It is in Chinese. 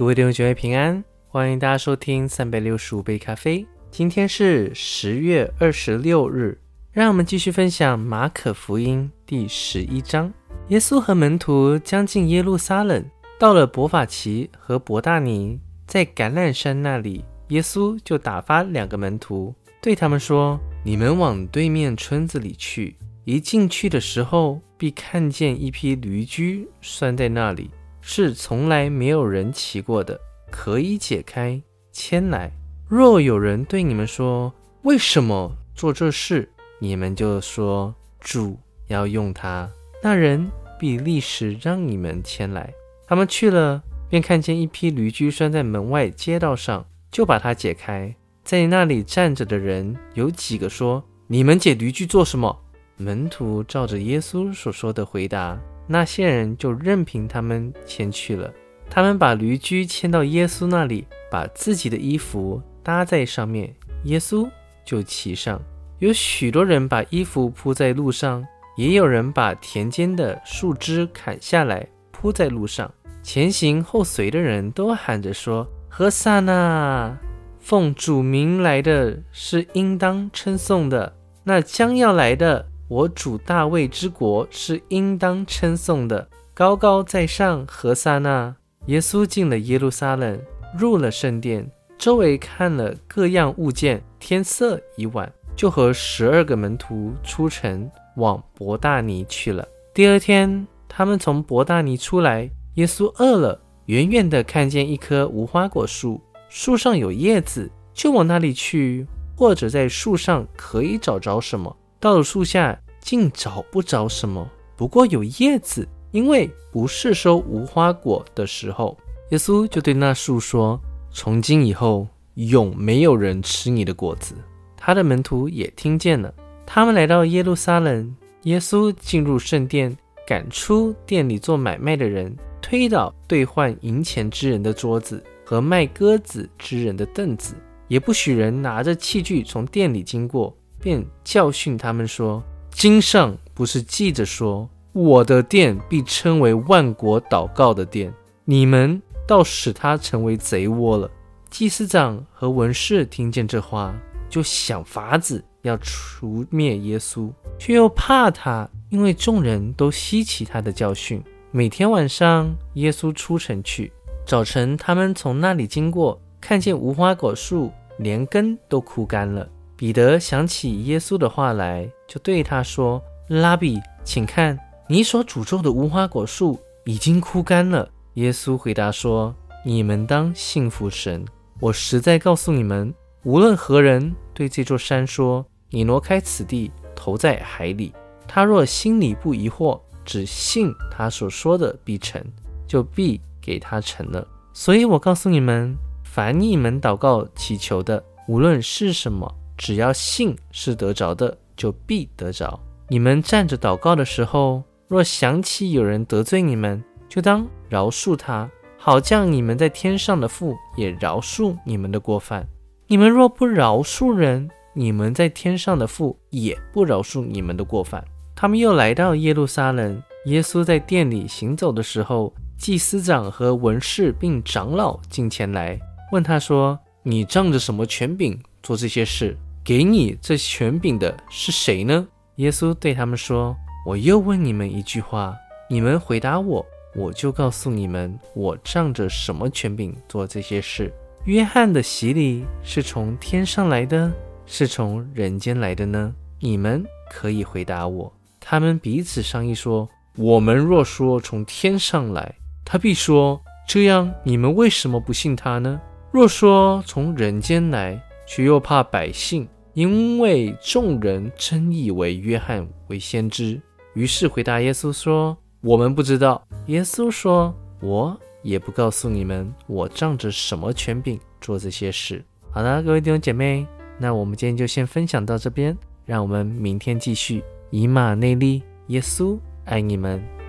各位弟兄姐妹平安，欢迎大家收听三百六十五杯咖啡。今天是十月二十六日，让我们继续分享马可福音第十一章。耶稣和门徒将近耶路撒冷，到了伯法奇和伯大尼，在橄榄山那里，耶稣就打发两个门徒，对他们说：“你们往对面村子里去，一进去的时候，必看见一批驴驹拴在那里。”是从来没有人骑过的，可以解开牵来。若有人对你们说为什么做这事，你们就说主要用它，那人必立时让你们牵来。他们去了，便看见一匹驴驹拴在门外街道上，就把它解开。在那里站着的人有几个说：“你们解驴驹做什么？”门徒照着耶稣所说的回答。那些人就任凭他们牵去了。他们把驴驹牵到耶稣那里，把自己的衣服搭在上面，耶稣就骑上。有许多人把衣服铺在路上，也有人把田间的树枝砍下来铺在路上。前行后随的人都喊着说：“何撒那，奉主名来的是应当称颂的。那将要来的。”我主大卫之国是应当称颂的，高高在上，何撒那！耶稣进了耶路撒冷，入了圣殿，周围看了各样物件。天色已晚，就和十二个门徒出城，往伯大尼去了。第二天，他们从伯大尼出来，耶稣饿了，远远的看见一棵无花果树，树上有叶子，就往那里去，或者在树上可以找着什么。到了树下，竟找不着什么，不过有叶子，因为不是收无花果的时候。耶稣就对那树说：“从今以后，永没有人吃你的果子。”他的门徒也听见了。他们来到耶路撒冷，耶稣进入圣殿，赶出店里做买卖的人，推倒兑换银钱之人的桌子和卖鸽子之人的凳子，也不许人拿着器具从店里经过。便教训他们说：“经上不是记着说，我的殿必称为万国祷告的殿，你们倒使它成为贼窝了。”祭司长和文士听见这话，就想法子要除灭耶稣，却又怕他，因为众人都稀奇他的教训。每天晚上，耶稣出城去，早晨他们从那里经过，看见无花果树连根都枯干了。彼得想起耶稣的话来，就对他说：“拉比，请看，你所诅咒的无花果树已经枯干了。”耶稣回答说：“你们当信服神。我实在告诉你们，无论何人对这座山说：‘你挪开此地，投在海里’，他若心里不疑惑，只信他所说的必成，就必给他成了。所以我告诉你们，凡你们祷告祈求的，无论是什么。”只要信是得着的，就必得着。你们站着祷告的时候，若想起有人得罪你们，就当饶恕他，好叫你们在天上的父也饶恕你们的过犯。你们若不饶恕人，你们在天上的父也不饶恕你们的过犯。他们又来到耶路撒冷，耶稣在店里行走的时候，祭司长和文士并长老进前来，问他说：“你仗着什么权柄做这些事？”给你这权柄的是谁呢？耶稣对他们说：“我又问你们一句话，你们回答我，我就告诉你们，我仗着什么权柄做这些事。约翰的洗礼是从天上来的，是从人间来的呢？你们可以回答我。”他们彼此商议说：“我们若说从天上来，他必说：这样你们为什么不信他呢？若说从人间来，”却又怕百姓，因为众人真以为约翰为先知，于是回答耶稣说：“我们不知道。”耶稣说：“我也不告诉你们，我仗着什么权柄做这些事。”好了，各位弟兄姐妹，那我们今天就先分享到这边，让我们明天继续。以马内利，耶稣爱你们。